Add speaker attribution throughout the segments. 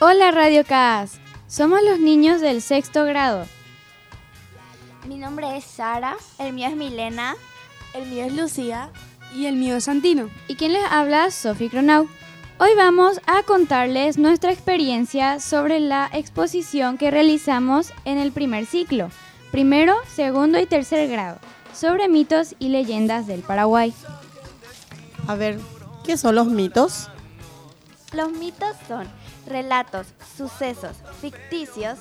Speaker 1: Hola Radio CAS, somos los niños del sexto grado.
Speaker 2: Mi nombre es Sara, el mío es Milena,
Speaker 3: el mío es Lucía
Speaker 4: y el mío es Santino.
Speaker 1: ¿Y quién les habla? Sophie Cronau. Hoy vamos a contarles nuestra experiencia sobre la exposición que realizamos en el primer ciclo, primero, segundo y tercer grado, sobre mitos y leyendas del Paraguay.
Speaker 5: A ver, ¿qué son los mitos?
Speaker 2: Los mitos son relatos, sucesos ficticios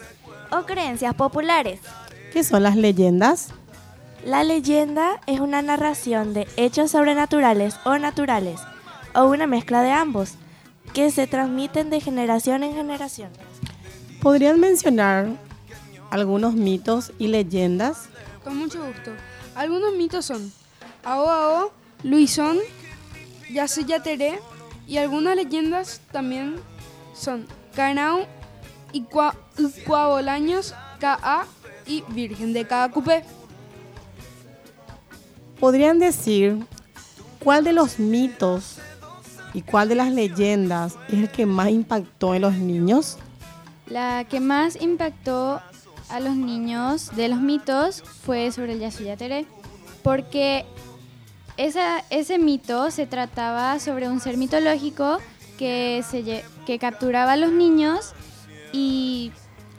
Speaker 2: o creencias populares.
Speaker 5: ¿Qué son las leyendas?
Speaker 3: La leyenda es una narración de hechos sobrenaturales o naturales, o una mezcla de ambos, que se transmiten de generación en generación.
Speaker 5: ¿Podrían mencionar algunos mitos y leyendas?
Speaker 4: Con mucho gusto. Algunos mitos son Ao Ao, Luisón, Yaté y algunas leyendas también son Canau y Cuabolaños, Ka y Virgen de Cacupé.
Speaker 5: ¿Podrían decir cuál de los mitos y cuál de las leyendas es el que más impactó en los niños?
Speaker 1: La que más impactó a los niños de los mitos fue sobre el Yasuyatere, porque esa, ese mito se trataba sobre un ser mitológico que, se, que capturaba a los niños y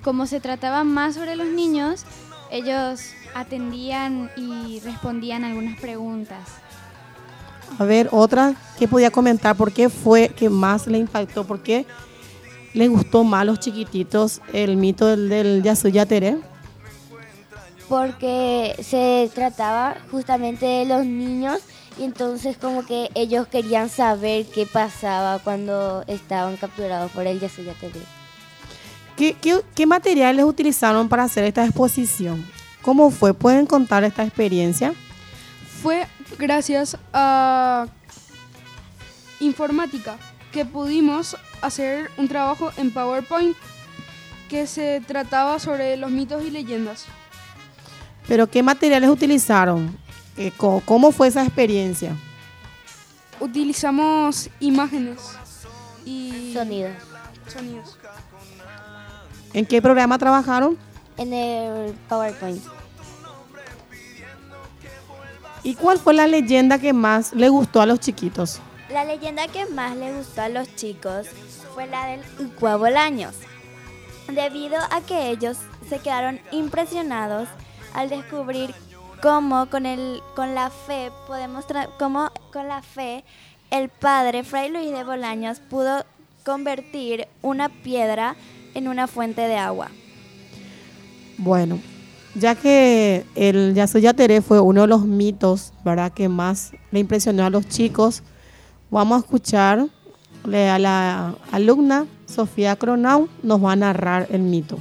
Speaker 1: como se trataba más sobre los niños, ellos atendían y respondían algunas preguntas.
Speaker 5: A ver, otra que podía comentar, ¿por qué fue que más le impactó? ¿Por qué les gustó más a los chiquititos el mito del, del Yasuyatere?
Speaker 2: Porque se trataba justamente de los niños y entonces como que ellos querían saber qué pasaba cuando estaban capturados por el Yasuyatere.
Speaker 5: ¿Qué, qué, qué materiales utilizaron para hacer esta exposición? ¿Cómo fue? ¿Pueden contar esta experiencia?
Speaker 4: Fue gracias a informática que pudimos hacer un trabajo en PowerPoint que se trataba sobre los mitos y leyendas.
Speaker 5: ¿Pero qué materiales utilizaron? Eh, ¿Cómo fue esa experiencia?
Speaker 4: Utilizamos imágenes y
Speaker 2: sonidos.
Speaker 4: sonidos.
Speaker 5: ¿En qué programa trabajaron?
Speaker 2: En el PowerPoint.
Speaker 5: ¿Y cuál fue la leyenda que más le gustó a los chiquitos?
Speaker 2: La leyenda que más le gustó a los chicos fue la del Ucuabolaños, debido a que ellos se quedaron impresionados al descubrir cómo con, el, con la fe podemos con la fe el padre Fray Luis de Bolaños pudo convertir una piedra en una fuente de agua.
Speaker 5: Bueno, ya que el Yasuyatere fue uno de los mitos, ¿verdad?, que más le impresionó a los chicos, vamos a escuchar a la alumna Sofía Cronau, nos va a narrar el mito.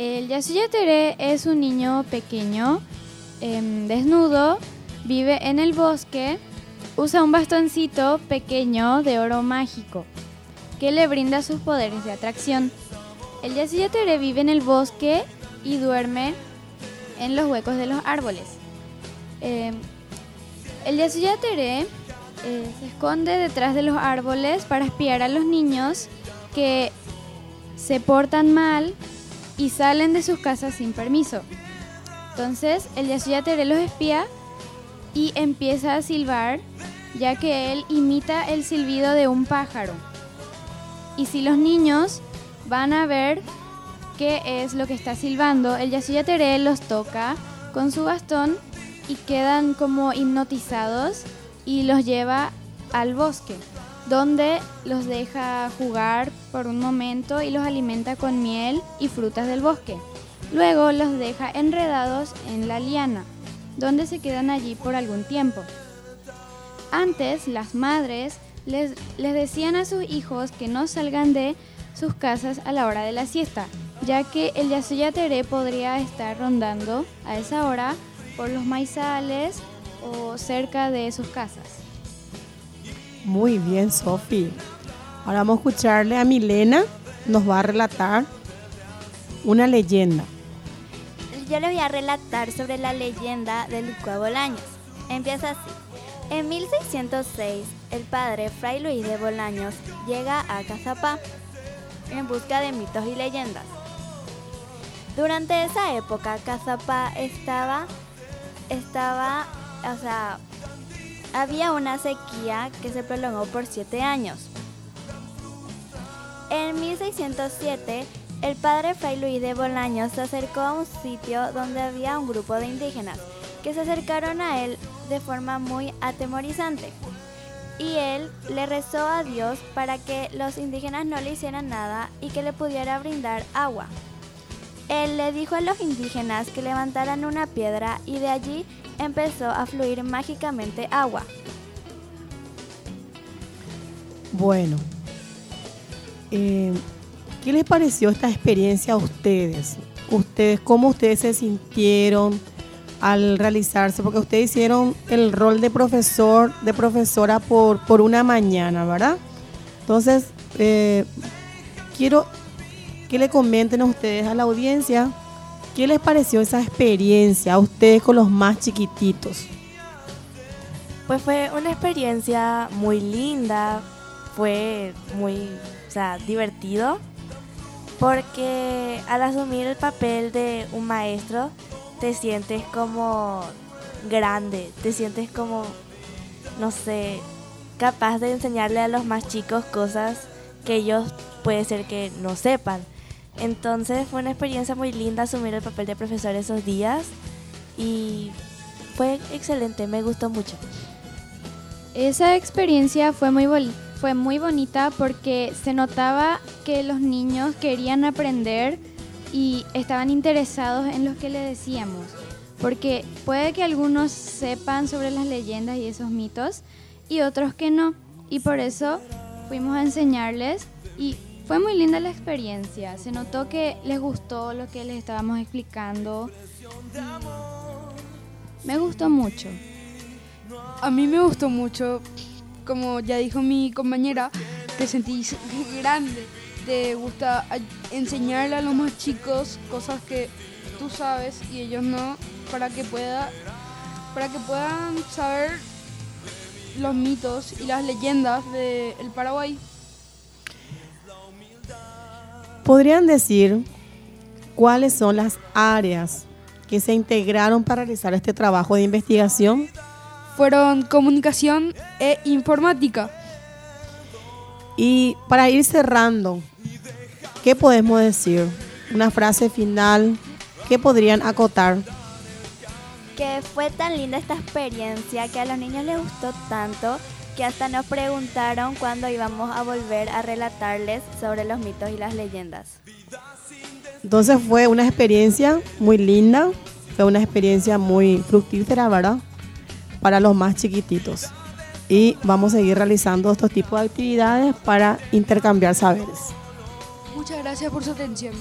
Speaker 1: El Yasuyatere es un niño pequeño, em, desnudo, vive en el bosque, usa un bastoncito pequeño de oro mágico que le brinda sus poderes de atracción. El Yasuyatere vive en el bosque y duerme en los huecos de los árboles. Em, el Yasuyatere eh, se esconde detrás de los árboles para espiar a los niños que se portan mal y salen de sus casas sin permiso. Entonces el Yasuyatere los espía y empieza a silbar ya que él imita el silbido de un pájaro. Y si los niños van a ver qué es lo que está silbando, el Yasuyatere los toca con su bastón y quedan como hipnotizados y los lleva al bosque, donde los deja jugar por un momento y los alimenta con miel y frutas del bosque. Luego los deja enredados en la liana, donde se quedan allí por algún tiempo. Antes las madres les, les decían a sus hijos que no salgan de sus casas a la hora de la siesta, ya que el Yasuyatere podría estar rondando a esa hora por los maizales o cerca de sus casas.
Speaker 5: Muy bien, Sofi. Ahora vamos a escucharle a Milena, nos va a relatar una leyenda.
Speaker 2: Yo le voy a relatar sobre la leyenda de Lucua Bolaños. Empieza así. En 1606, el padre Fray Luis de Bolaños llega a Cazapá, en busca de mitos y leyendas. Durante esa época, Cazapá estaba, estaba, o sea, había una sequía que se prolongó por siete años. En 1607, el padre Fray Luis de Bolaños se acercó a un sitio donde había un grupo de indígenas que se acercaron a él de forma muy atemorizante. Y él le rezó a Dios para que los indígenas no le hicieran nada y que le pudiera brindar agua. Él le dijo a los indígenas que levantaran una piedra y de allí empezó a fluir mágicamente agua.
Speaker 5: Bueno, eh, ¿qué les pareció esta experiencia a ustedes? Ustedes, ¿cómo ustedes se sintieron al realizarse? Porque ustedes hicieron el rol de profesor, de profesora por, por una mañana, ¿verdad? Entonces, eh, quiero que le comenten a ustedes, a la audiencia, ¿qué les pareció esa experiencia a ustedes con los más chiquititos?
Speaker 3: Pues fue una experiencia muy linda, fue muy, o sea, divertido, porque al asumir el papel de un maestro, te sientes como grande, te sientes como, no sé, capaz de enseñarle a los más chicos cosas que ellos puede ser que no sepan. Entonces fue una experiencia muy linda asumir el papel de profesor esos días y fue excelente, me gustó mucho.
Speaker 1: Esa experiencia fue muy, fue muy bonita porque se notaba que los niños querían aprender y estaban interesados en lo que le decíamos. Porque puede que algunos sepan sobre las leyendas y esos mitos y otros que no. Y por eso fuimos a enseñarles y fue muy linda la experiencia. Se notó que les gustó lo que les estábamos explicando. Me gustó mucho.
Speaker 4: A mí me gustó mucho, como ya dijo mi compañera, te sentís grande. Te gusta enseñarle a los más chicos cosas que tú sabes y ellos no, para que pueda, para que puedan saber los mitos y las leyendas del Paraguay.
Speaker 5: ¿Podrían decir cuáles son las áreas que se integraron para realizar este trabajo de investigación?
Speaker 4: Fueron comunicación e informática.
Speaker 5: Y para ir cerrando, ¿qué podemos decir? Una frase final, ¿qué podrían acotar?
Speaker 2: Que fue tan linda esta experiencia que a los niños les gustó tanto que hasta nos preguntaron cuándo íbamos a volver a relatarles sobre los mitos y las leyendas.
Speaker 5: Entonces fue una experiencia muy linda, fue una experiencia muy fructífera, ¿verdad? Para los más chiquititos. Y vamos a seguir realizando estos tipos de actividades para intercambiar saberes.
Speaker 4: Muchas gracias por su atención.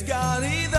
Speaker 4: it's got either